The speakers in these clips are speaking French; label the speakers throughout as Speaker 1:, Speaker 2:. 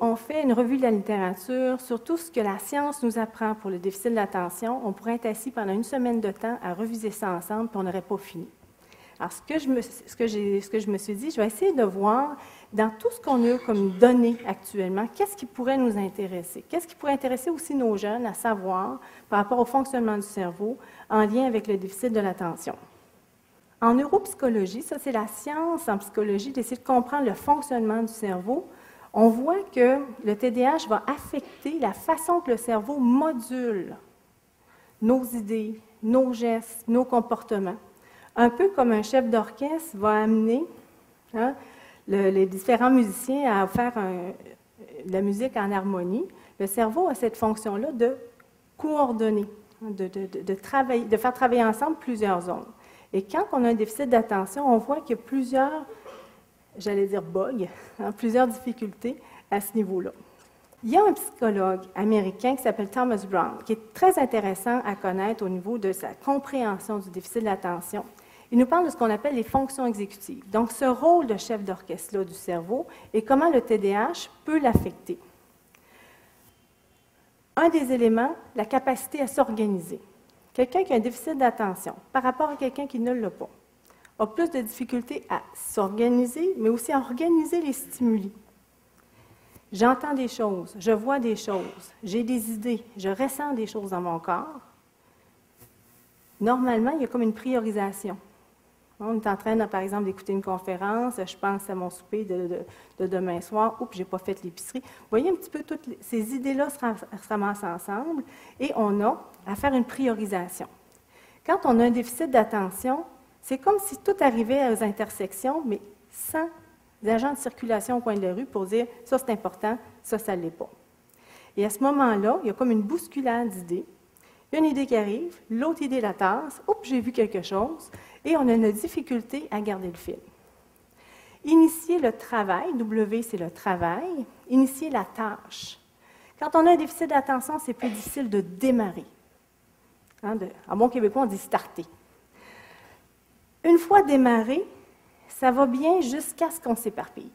Speaker 1: on fait une revue de la littérature sur tout ce que la science nous apprend pour le déficit de l'attention, on pourrait être assis pendant une semaine de temps à reviser ça ensemble, puis on n'aurait pas fini. Alors, ce que, je me, ce, que ce que je me suis dit, je vais essayer de voir dans tout ce qu'on a comme données actuellement, qu'est-ce qui pourrait nous intéresser? Qu'est-ce qui pourrait intéresser aussi nos jeunes à savoir par rapport au fonctionnement du cerveau en lien avec le déficit de l'attention? En neuropsychologie, ça c'est la science en psychologie d'essayer de comprendre le fonctionnement du cerveau. On voit que le TDAH va affecter la façon que le cerveau module nos idées, nos gestes, nos comportements. Un peu comme un chef d'orchestre va amener hein, les différents musiciens à faire la musique en harmonie. Le cerveau a cette fonction-là de coordonner, de, de faire travailler ensemble plusieurs zones. Et quand on a un déficit d'attention, on voit a plusieurs, j'allais dire bugs, hein, plusieurs difficultés à ce niveau-là. Il y a un psychologue américain qui s'appelle Thomas Brown, qui est très intéressant à connaître au niveau de sa compréhension du déficit de l'attention. Il nous parle de ce qu'on appelle les fonctions exécutives. Donc, ce rôle de chef d'orchestre du cerveau et comment le TDAH peut l'affecter. Un des éléments, la capacité à s'organiser. Quelqu'un qui a un déficit d'attention par rapport à quelqu'un qui ne l'a pas a plus de difficultés à s'organiser, mais aussi à organiser les stimuli. J'entends des choses, je vois des choses, j'ai des idées, je ressens des choses dans mon corps. Normalement, il y a comme une priorisation. On est en train, par exemple, d'écouter une conférence, je pense à mon souper de, demain soir, oups, je n'ai pas fait l'épicerie. Vous voyez un petit peu toutes ces idées-là se, ramassent ensemble et on a à faire une priorisation. Quand on a un déficit d'attention, c'est comme si tout arrivait aux intersections, mais sans agents de circulation au coin de la rue pour dire ça c'est important, ça ça ne l'est pas. Et à ce moment-là, il y a comme une bousculade d'idées. Une idée qui arrive, l'autre idée la tasse, oups, j'ai vu quelque chose, et on a une difficulté à garder le fil. Initier le travail, W c'est le travail, initier la tâche. Quand on a un déficit d'attention, c'est plus difficile de démarrer. Hein, en bon québécois, on dit starter. Une fois démarré, ça va bien jusqu'à ce qu'on s'éparpille.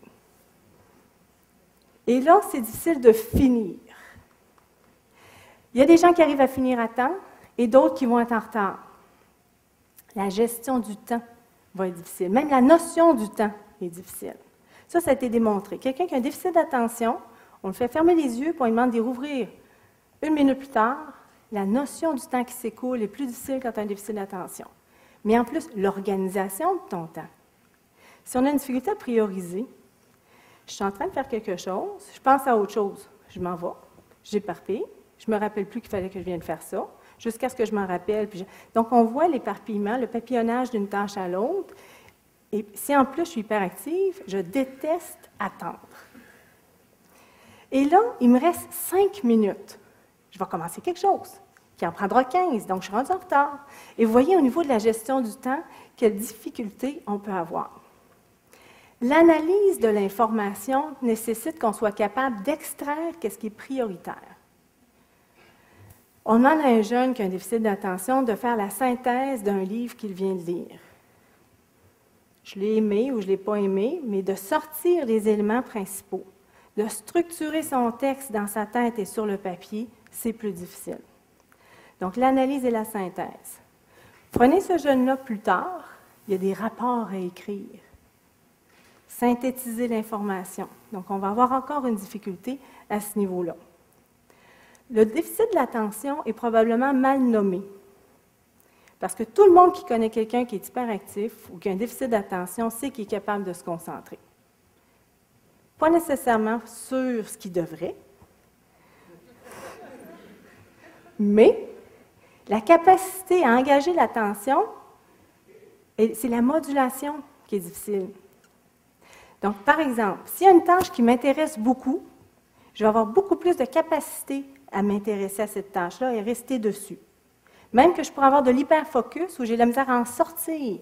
Speaker 1: Et là, c'est difficile de finir. Il y a des gens qui arrivent à finir à temps et d'autres qui vont être en retard la gestion du temps va être difficile. Même la notion du temps est difficile. Ça, ça a été démontré. Quelqu'un qui a un déficit d'attention, on le fait fermer les yeux, on lui demande d'y rouvrir. Une minute plus tard, la notion du temps qui s'écoule est plus difficile quand tu as un déficit d'attention. Mais en plus, l'organisation de ton temps. Si on a une difficulté à prioriser, je suis en train de faire quelque chose, je pense à autre chose, je m'en vais, j'éparpille, je ne me rappelle plus qu'il fallait que je vienne faire ça, jusqu'à ce que je m'en rappelle. Donc, on voit l'éparpillement, le papillonnage d'une tâche à l'autre. Et si en plus je suis hyperactive, je déteste attendre. Et là, il me reste cinq minutes. Je vais commencer quelque chose qui en prendra 15, donc je suis rendue en retard. Et vous voyez au niveau de la gestion du temps, quelles difficultés on peut avoir. L'analyse de l'information nécessite qu'on soit capable d'extraire ce qui est prioritaire. On demande à un jeune qui a un déficit d'attention de faire la synthèse d'un livre qu'il vient de lire. Je l'ai aimé ou je ne l'ai pas aimé, mais de sortir les éléments principaux, de structurer son texte dans sa tête et sur le papier, c'est plus difficile. Donc, l'analyse et la synthèse. Prenez ce jeune-là plus tard, il y a des rapports à écrire. Synthétiser l'information. Donc, on va avoir encore une difficulté à ce niveau-là. Le déficit de l'attention est probablement mal nommé. Parce que tout le monde qui connaît quelqu'un qui est hyperactif ou qui a un déficit d'attention sait qu'il est capable de se concentrer. Pas nécessairement sur ce qu'il devrait, mais la capacité à engager l'attention, c'est la modulation qui est difficile. Donc, par exemple, s'il y a une tâche qui m'intéresse beaucoup, je vais avoir beaucoup plus de capacité à m'intéresser à cette tâche-là et rester dessus. Même que je pourrais avoir de l'hyperfocus où j'ai la misère à en sortir.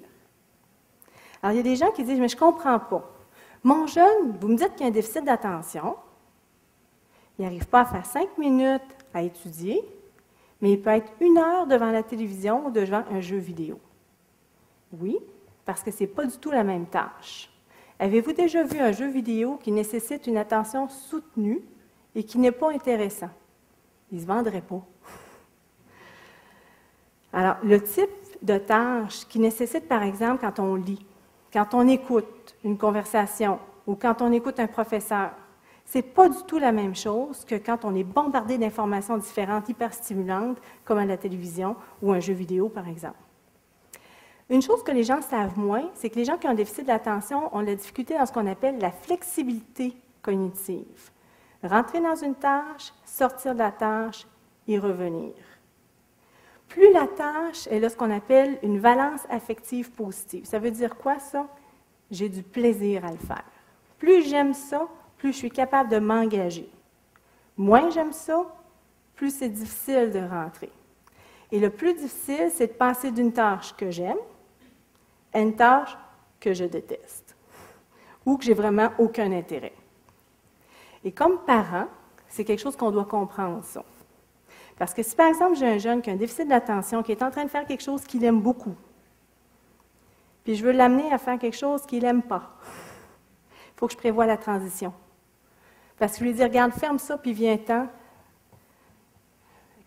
Speaker 1: Alors, il y a des gens qui disent, mais je ne comprends pas. Mon jeune, vous me dites qu'il y a un déficit d'attention. Il n'arrive pas à faire cinq minutes à étudier, mais il peut être une heure devant la télévision ou devant un jeu vidéo. Oui, parce que ce n'est pas du tout la même tâche. Avez-vous déjà vu un jeu vidéo qui nécessite une attention soutenue et qui n'est pas intéressant? Il ne se vendrait pas. Alors, le type de tâche qui nécessite, par exemple, quand on lit, quand on écoute une conversation ou quand on écoute un professeur, ce n'est pas du tout la même chose que quand on est bombardé d'informations différentes, hyper stimulantes, comme à la télévision ou un jeu vidéo, par exemple. Une chose que les gens savent moins, c'est que les gens qui ont un déficit d'attention ont la difficulté dans ce qu'on appelle la flexibilité cognitive. Rentrer dans une tâche, sortir de la tâche y revenir. Plus la tâche est là ce qu'on appelle une valence affective positive. Ça veut dire quoi ça? J'ai du plaisir à le faire. Plus j'aime ça, plus je suis capable de m'engager. Moins j'aime ça, plus c'est difficile de rentrer. Et le plus difficile, c'est de passer d'une tâche que j'aime à une tâche que je déteste ou que j'ai vraiment aucun intérêt. Et comme parent, c'est quelque chose qu'on doit comprendre, ça. Parce que si, par exemple, j'ai un jeune qui a un déficit d'attention, qui est en train de faire quelque chose qu'il aime beaucoup, puis je veux l'amener à faire quelque chose qu'il n'aime pas, il faut que je prévoie la transition. Parce que je lui dis, regarde, ferme ça, puis viens-t'en.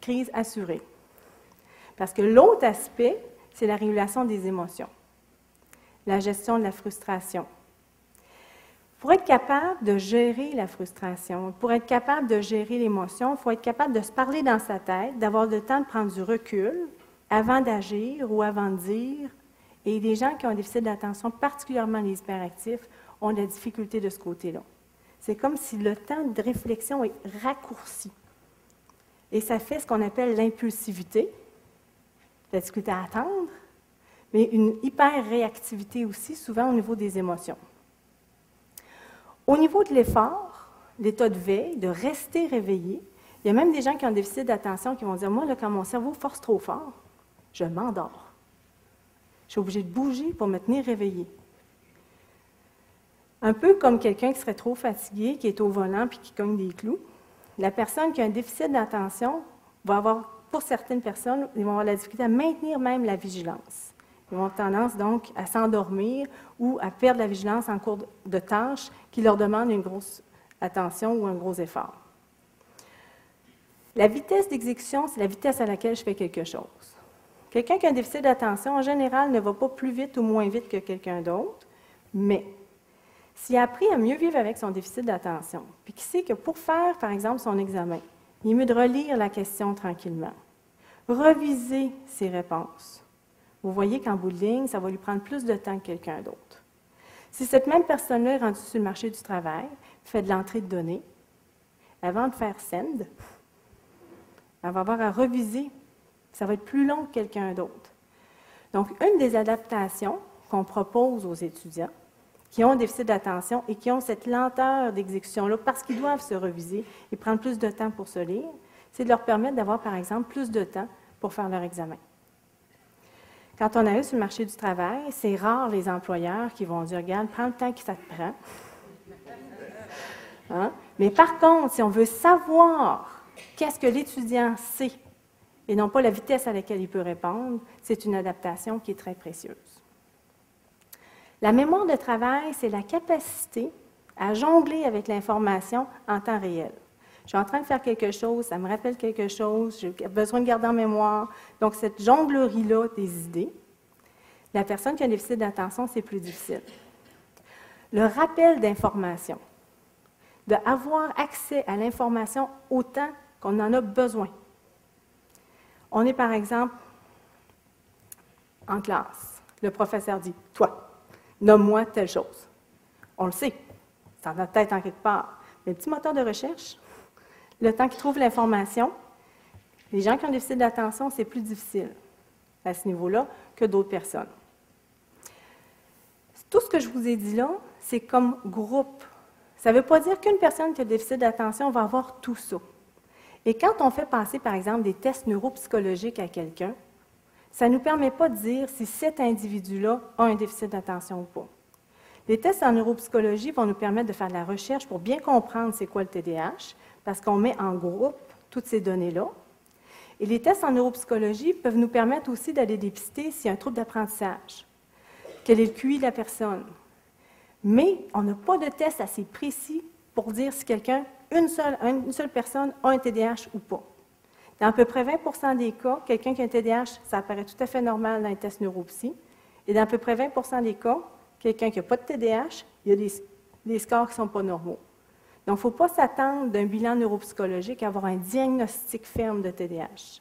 Speaker 1: Crise assurée. Parce que l'autre aspect, c'est la régulation des émotions, la gestion de la frustration, pour être capable de gérer la frustration, pour être capable de gérer l'émotion, il faut être capable de se parler dans sa tête, d'avoir le temps de prendre du recul avant d'agir ou avant de dire. Et les gens qui ont un déficit d'attention, particulièrement les hyperactifs, ont des difficultés de ce côté-là. C'est comme si le temps de réflexion est raccourci. Et ça fait ce qu'on appelle l'impulsivité, la difficulté à attendre, mais une hyper-réactivité aussi, souvent au niveau des émotions. Au niveau de l'effort, l'état de veille, de rester réveillé, il y a même des gens qui ont un déficit d'attention qui vont dire Moi, quand mon cerveau force trop fort, je m'endors. Je suis obligé de bouger pour me tenir réveillé. Un peu comme quelqu'un qui serait trop fatigué, qui est au volant puis qui cogne des clous. La personne qui a un déficit d'attention va avoir, pour certaines personnes, ils vont avoir la difficulté à maintenir même la vigilance. Ils vont tendance donc à s'endormir ou à perdre la vigilance en cours de tâches qui leur demandent une grosse attention ou un gros effort. La vitesse d'exécution, c'est la vitesse à laquelle je fais quelque chose. Quelqu'un qui a un déficit d'attention, en général, ne va pas plus vite ou moins vite que quelqu'un d'autre, mais s'il a appris à mieux vivre avec son déficit d'attention, puis qu'il sait que pour faire, par exemple, son examen, il est mieux de relire la question tranquillement, reviser ses réponses, vous voyez qu'en bout ça va lui prendre plus de temps que quelqu'un d'autre. Si cette même personne-là est rendue sur le marché du travail, fait de l'entrée de données, avant de faire send, elle va avoir à reviser. Ça va être plus long que quelqu'un d'autre. Donc, une des adaptations qu'on propose aux étudiants qui ont un déficit d'attention et qui ont cette lenteur d'exécution-là parce qu'ils doivent se reviser et prendre plus de temps pour se lire, c'est de leur permettre d'avoir, par exemple, plus de temps pour faire leur examen. Quand on arrive sur le marché du travail, c'est rare les employeurs qui vont dire Regarde, prends le temps que ça te prend. Hein? Mais par contre, si on veut savoir qu'est-ce que l'étudiant sait et non pas la vitesse à laquelle il peut répondre, c'est une adaptation qui est très précieuse. La mémoire de travail, c'est la capacité à jongler avec l'information en temps réel. Je suis en train de faire quelque chose, ça me rappelle quelque chose, j'ai besoin de garder en mémoire. Donc, cette jonglerie-là des idées, la personne qui a un déficit d'attention, c'est plus difficile. Le rappel d'information, d'avoir accès à l'information autant qu'on en a besoin. On est par exemple en classe. Le professeur dit Toi, nomme-moi telle chose. On le sait, c'est dans notre tête en quelque part. Mais le petit moteur de recherche, le temps qu'ils trouvent l'information, les gens qui ont un déficit d'attention, c'est plus difficile à ce niveau-là que d'autres personnes. Tout ce que je vous ai dit là, c'est comme groupe. Ça ne veut pas dire qu'une personne qui a un déficit d'attention va avoir tout ça. Et quand on fait passer, par exemple, des tests neuropsychologiques à quelqu'un, ça ne nous permet pas de dire si cet individu-là a un déficit d'attention ou pas. Les tests en neuropsychologie vont nous permettre de faire de la recherche pour bien comprendre c'est quoi le TDAH, parce qu'on met en groupe toutes ces données-là. Et les tests en neuropsychologie peuvent nous permettre aussi d'aller dépister s'il y a un trouble d'apprentissage. Quel est le QI de la personne? Mais on n'a pas de test assez précis pour dire si quelqu'un, une seule, une seule personne, a un TDAH ou pas. Dans à peu près 20% des cas, quelqu'un qui a un TDAH, ça apparaît tout à fait normal dans les tests neuropsy. Et dans à peu près 20% des cas, quelqu'un qui n'a pas de TDAH, il y a des, des scores qui ne sont pas normaux. Donc, il ne faut pas s'attendre d'un bilan neuropsychologique à avoir un diagnostic ferme de TDAH.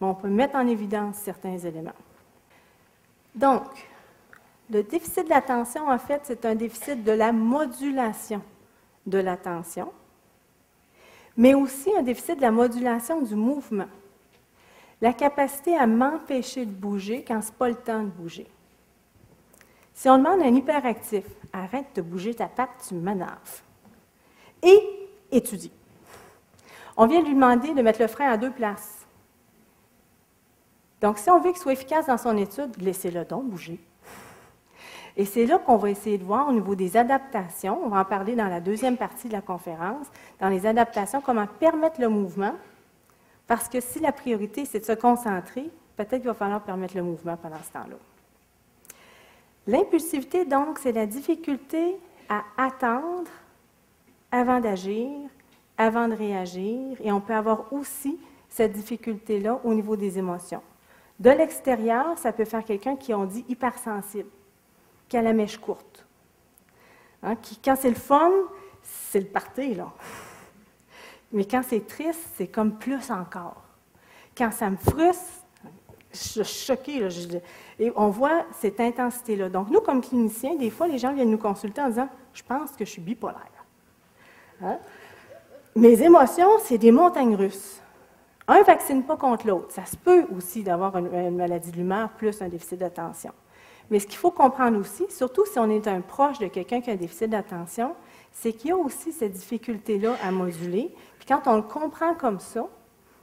Speaker 1: Mais on peut mettre en évidence certains éléments. Donc, le déficit de l'attention, en fait, c'est un déficit de la modulation de l'attention, mais aussi un déficit de la modulation du mouvement. La capacité à m'empêcher de bouger quand ce n'est pas le temps de bouger. Si on demande à un hyperactif, arrête de bouger ta patte, tu m'énerves. Et étudie. On vient lui demander de mettre le frein à deux places. Donc, si on veut qu'il soit efficace dans son étude, laissez-le donc bouger. Et c'est là qu'on va essayer de voir au niveau des adaptations, on va en parler dans la deuxième partie de la conférence, dans les adaptations, comment permettre le mouvement, parce que si la priorité, c'est de se concentrer, peut-être qu'il va falloir permettre le mouvement pendant ce temps-là. L'impulsivité, donc, c'est la difficulté à attendre avant d'agir, avant de réagir, et on peut avoir aussi cette difficulté-là au niveau des émotions. De l'extérieur, ça peut faire quelqu'un qui on dit hypersensible qu'à la mèche courte. Hein, quand c'est le fun, c'est le party, là. Mais quand c'est triste, c'est comme plus encore. Quand ça me frustre, je suis choquée. Et on voit cette intensité-là. Donc, nous, comme cliniciens, des fois, les gens viennent nous consulter en disant Je pense que je suis bipolaire. Hein? Mes émotions, c'est des montagnes russes. Un ne vaccine pas contre l'autre. Ça se peut aussi d'avoir une maladie de l'humeur plus un déficit d'attention. Mais ce qu'il faut comprendre aussi, surtout si on est un proche de quelqu'un qui a un déficit d'attention, c'est qu'il y a aussi cette difficulté-là à moduler. Puis quand on le comprend comme ça,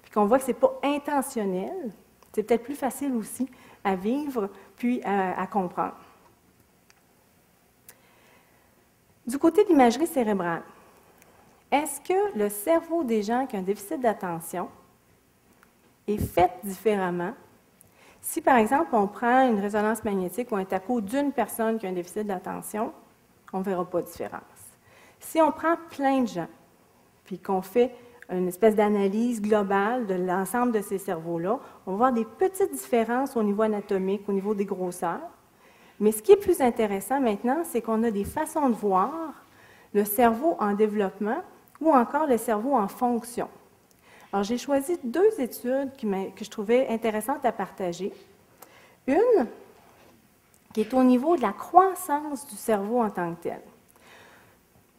Speaker 1: puis qu'on voit que ce n'est pas intentionnel, c'est peut-être plus facile aussi à vivre puis à, comprendre. Du côté de l'imagerie cérébrale, est-ce que le cerveau des gens qui ont un déficit d'attention est fait différemment si, par exemple, on prend une résonance magnétique ou un taco d'une personne qui a un déficit d'attention, on ne verra pas de différence. Si on prend plein de gens, puis qu'on fait une espèce d'analyse globale de l'ensemble de ces cerveaux-là, on va voir des petites différences au niveau anatomique, au niveau des grosseurs. Mais ce qui est plus intéressant maintenant, c'est qu'on a des façons de voir le cerveau en développement ou encore le cerveau en fonction. Alors, j'ai choisi deux études que je trouvais intéressantes à partager. Une qui est au niveau de la croissance du cerveau en tant que tel.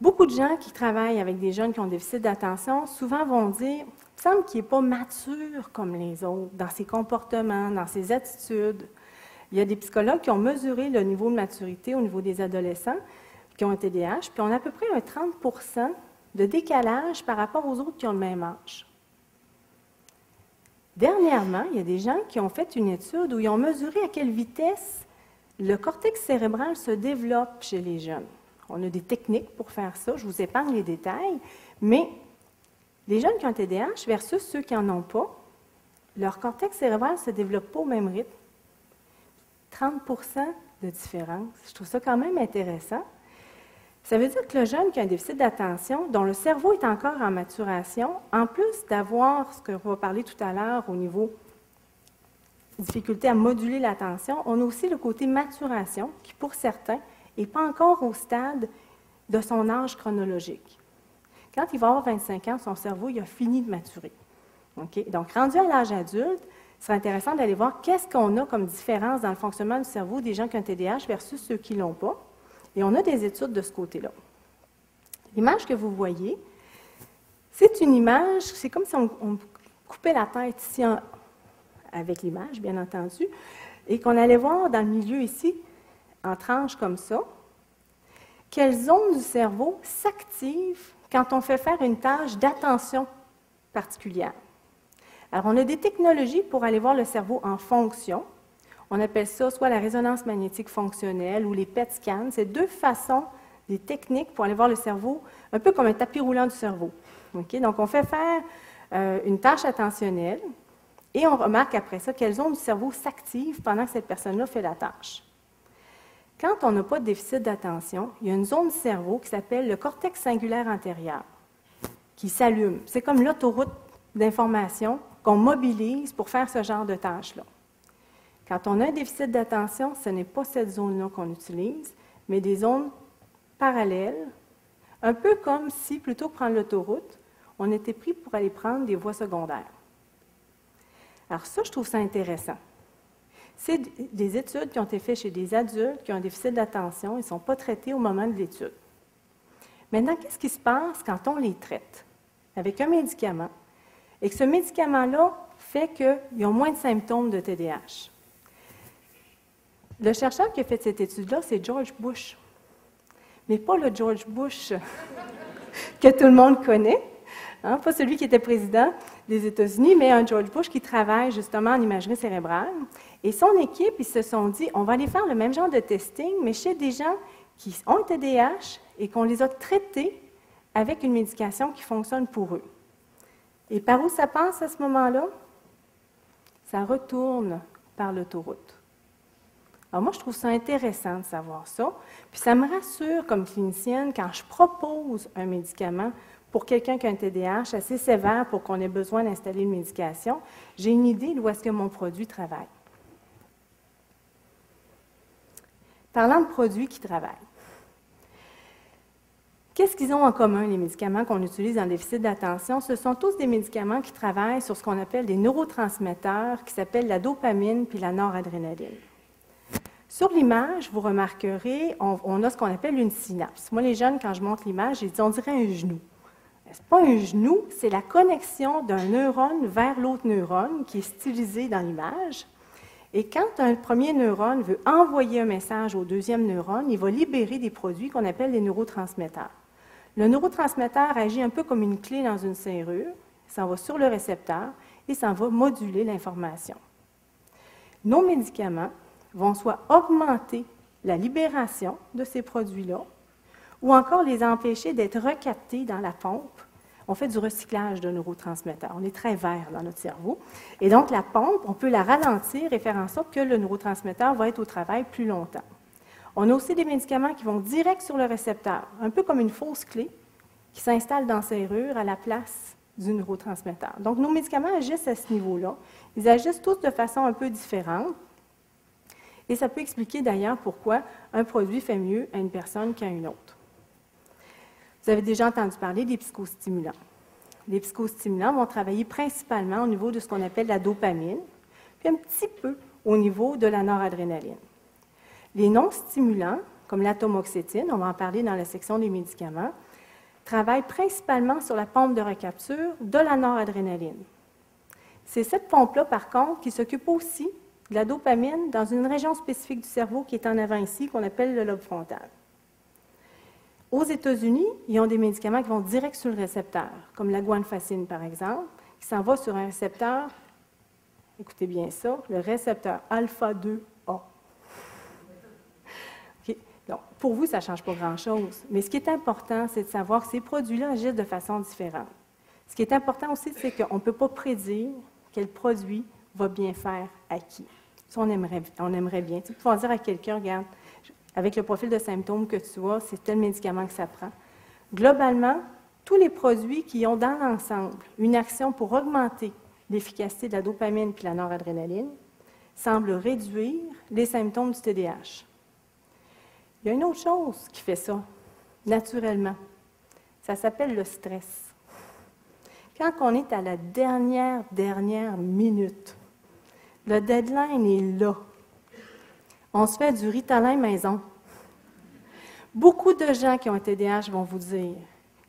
Speaker 1: Beaucoup de gens qui travaillent avec des jeunes qui ont déficit d'attention, souvent vont dire, il semble qu'il n'est pas mature comme les autres dans ses comportements, dans ses attitudes. Il y a des psychologues qui ont mesuré le niveau de maturité au niveau des adolescents qui ont un TDAH, puis on a à peu près un 30 de décalage par rapport aux autres qui ont le même âge. Dernièrement, il y a des gens qui ont fait une étude où ils ont mesuré à quelle vitesse le cortex cérébral se développe chez les jeunes. On a des techniques pour faire ça, je vous épargne les détails, mais les jeunes qui ont TDAH versus ceux qui n'en ont pas, leur cortex cérébral ne se développe pas au même rythme. 30% de différence. Je trouve ça quand même intéressant. Ça veut dire que le jeune qui a un déficit d'attention, dont le cerveau est encore en maturation, en plus d'avoir ce qu'on va parler tout à l'heure au niveau difficulté à moduler l'attention, on a aussi le côté maturation qui, pour certains, n'est pas encore au stade de son âge chronologique. Quand il va avoir 25 ans, son cerveau il a fini de maturer. Donc, rendu à l'âge adulte, ce serait intéressant d'aller voir qu'est-ce qu'on a comme différence dans le fonctionnement du cerveau des gens qui ont un TDAH versus ceux qui ne l'ont pas. Et on a des études de ce côté-là. L'image que vous voyez, c'est une image, c'est comme si on, coupait la tête ici avec l'image, bien entendu, et qu'on allait voir dans le milieu ici, en tranches comme ça, quelles zones du cerveau s'activent quand on fait faire une tâche d'attention particulière. Alors, on a des technologies pour aller voir le cerveau en fonction. On appelle ça soit la résonance magnétique fonctionnelle ou les PET scans. C'est deux façons, des techniques pour aller voir le cerveau, un peu comme un tapis roulant du cerveau. Donc, on fait faire euh, une tâche attentionnelle et on remarque après ça quelles zones du cerveau s'activent pendant que cette personne-là fait la tâche. Quand on n'a pas de déficit d'attention, il y a une zone du cerveau qui s'appelle le cortex singulaire antérieur qui s'allume. C'est comme l'autoroute d'information qu'on mobilise pour faire ce genre de tâches-là. Quand on a un déficit d'attention, ce n'est pas cette zone-là qu'on utilise, mais des zones parallèles, un peu comme si, plutôt que prendre l'autoroute, on était pris pour aller prendre des voies secondaires. Alors ça, je trouve ça intéressant. C'est des études qui ont été faites chez des adultes qui ont un déficit d'attention. Ils ne sont pas traités au moment de l'étude. Maintenant, qu'est-ce qui se passe quand on les traite avec un médicament et que ce médicament-là fait qu'ils ont moins de symptômes de TDAH? Le chercheur qui a fait cette étude-là, c'est George Bush. Mais pas le George Bush que tout le monde connaît, hein, pas celui qui était président des États-Unis, mais un George Bush qui travaille justement en imagerie cérébrale. Et son équipe, ils se sont dit, on va aller faire le même genre de testing, mais chez des gens qui ont un TDAH et qu'on les a traités avec une médication qui fonctionne pour eux. Et par où ça passe à ce moment-là? Ça retourne par l'autoroute. Alors moi, je trouve ça intéressant de savoir ça. Puis ça me rassure comme clinicienne quand je propose un médicament pour quelqu'un qui a un TDAH assez sévère pour qu'on ait besoin d'installer une médication. J'ai une idée d'où est-ce que mon produit travaille. Parlant de produits qui travaillent. Qu'est-ce qu'ils ont en commun, les médicaments qu'on utilise en déficit d'attention? Ce sont tous des médicaments qui travaillent sur ce qu'on appelle des neurotransmetteurs qui s'appellent la dopamine puis la noradrénaline. Sur l'image, vous remarquerez, on, a ce qu'on appelle une synapse. Moi, les jeunes, quand je montre l'image, ils disent on dirait un genou. Ce n'est pas un genou, c'est la connexion d'un neurone vers l'autre neurone qui est stylisé dans l'image. Et quand un premier neurone veut envoyer un message au deuxième neurone, il va libérer des produits qu'on appelle les neurotransmetteurs. Le neurotransmetteur agit un peu comme une clé dans une serrure, ça va sur le récepteur et ça va moduler l'information. Nos médicaments vont soit augmenter la libération de ces produits-là, ou encore les empêcher d'être recaptés dans la pompe. On fait du recyclage de neurotransmetteurs. On est très vert dans notre cerveau. Et donc, la pompe, on peut la ralentir et faire en sorte que le neurotransmetteur va être au travail plus longtemps. On a aussi des médicaments qui vont direct sur le récepteur, un peu comme une fausse clé qui s'installe dans serrure à la place du neurotransmetteur. Donc, nos médicaments agissent à ce niveau-là. Ils agissent tous de façon un peu différente. Et ça peut expliquer d'ailleurs pourquoi un produit fait mieux à une personne qu'à une autre. Vous avez déjà entendu parler des psychostimulants. Les psychostimulants vont travailler principalement au niveau de ce qu'on appelle la dopamine, puis un petit peu au niveau de la noradrénaline. Les non-stimulants, comme l'atomoxétine, on va en parler dans la section des médicaments, travaillent principalement sur la pompe de recapture de la noradrénaline. C'est cette pompe-là, par contre, qui s'occupe aussi de la dopamine dans une région spécifique du cerveau qui est en avant ici, qu'on appelle le lobe frontal. Aux États-Unis, ils ont des médicaments qui vont direct sur le récepteur, comme la guanfacine, par exemple, qui s'en va sur un récepteur, écoutez bien ça, le récepteur alpha-2A. Donc, pour vous, ça ne change pas grand-chose, mais ce qui est important, c'est de savoir que ces produits-là agissent de façon différente. Ce qui est important aussi, c'est qu'on ne peut pas prédire quel produit va bien faire à qui. On aimerait, bien. Tu peux dire à quelqu'un, regarde, avec le profil de symptômes que tu as, c'est tel médicament que ça prend. Globalement, tous les produits qui ont dans l'ensemble une action pour augmenter l'efficacité de la dopamine et de la noradrénaline semblent réduire les symptômes du TDAH. Il y a une autre chose qui fait ça, naturellement. Ça s'appelle le stress. Quand on est à la dernière, dernière minute, le deadline est là. On se fait du ritalin maison. Beaucoup de gens qui ont un TDAH vont vous dire,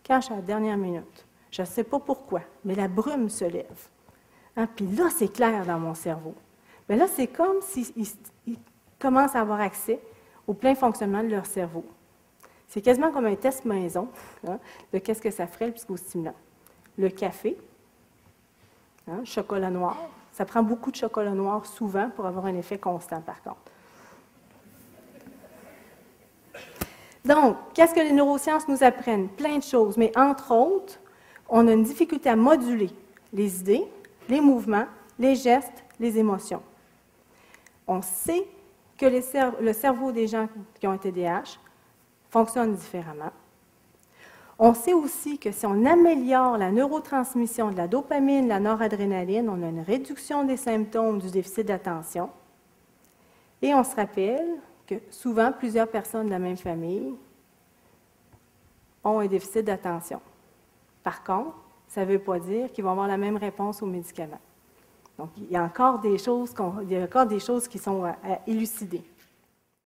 Speaker 1: suis à la dernière minute, je ne sais pas pourquoi, mais la brume se lève. Hein, puis là, c'est clair dans mon cerveau. Mais là, c'est comme s'ils commencent à avoir accès au plein fonctionnement de leur cerveau. C'est quasiment comme un test maison hein, de qu'est-ce que ça ferait le psychostimulant. Le café, hein, chocolat noir, ça prend beaucoup de chocolat noir souvent pour avoir un effet constant, par contre. Donc, qu'est-ce que les neurosciences nous apprennent? Plein de choses, mais entre autres, on a une difficulté à moduler les idées, les mouvements, les gestes, les émotions. On sait que le cerveau des gens qui ont un TDAH fonctionne différemment. On sait aussi que si on améliore la neurotransmission de la dopamine, la noradrénaline, on a une réduction des symptômes du déficit d'attention. Et on se rappelle que souvent, plusieurs personnes de la même famille ont un déficit d'attention. Par contre, ça ne veut pas dire qu'ils vont avoir la même réponse aux médicaments. Donc, il y a encore des choses, il y a encore des choses qui sont à, élucider.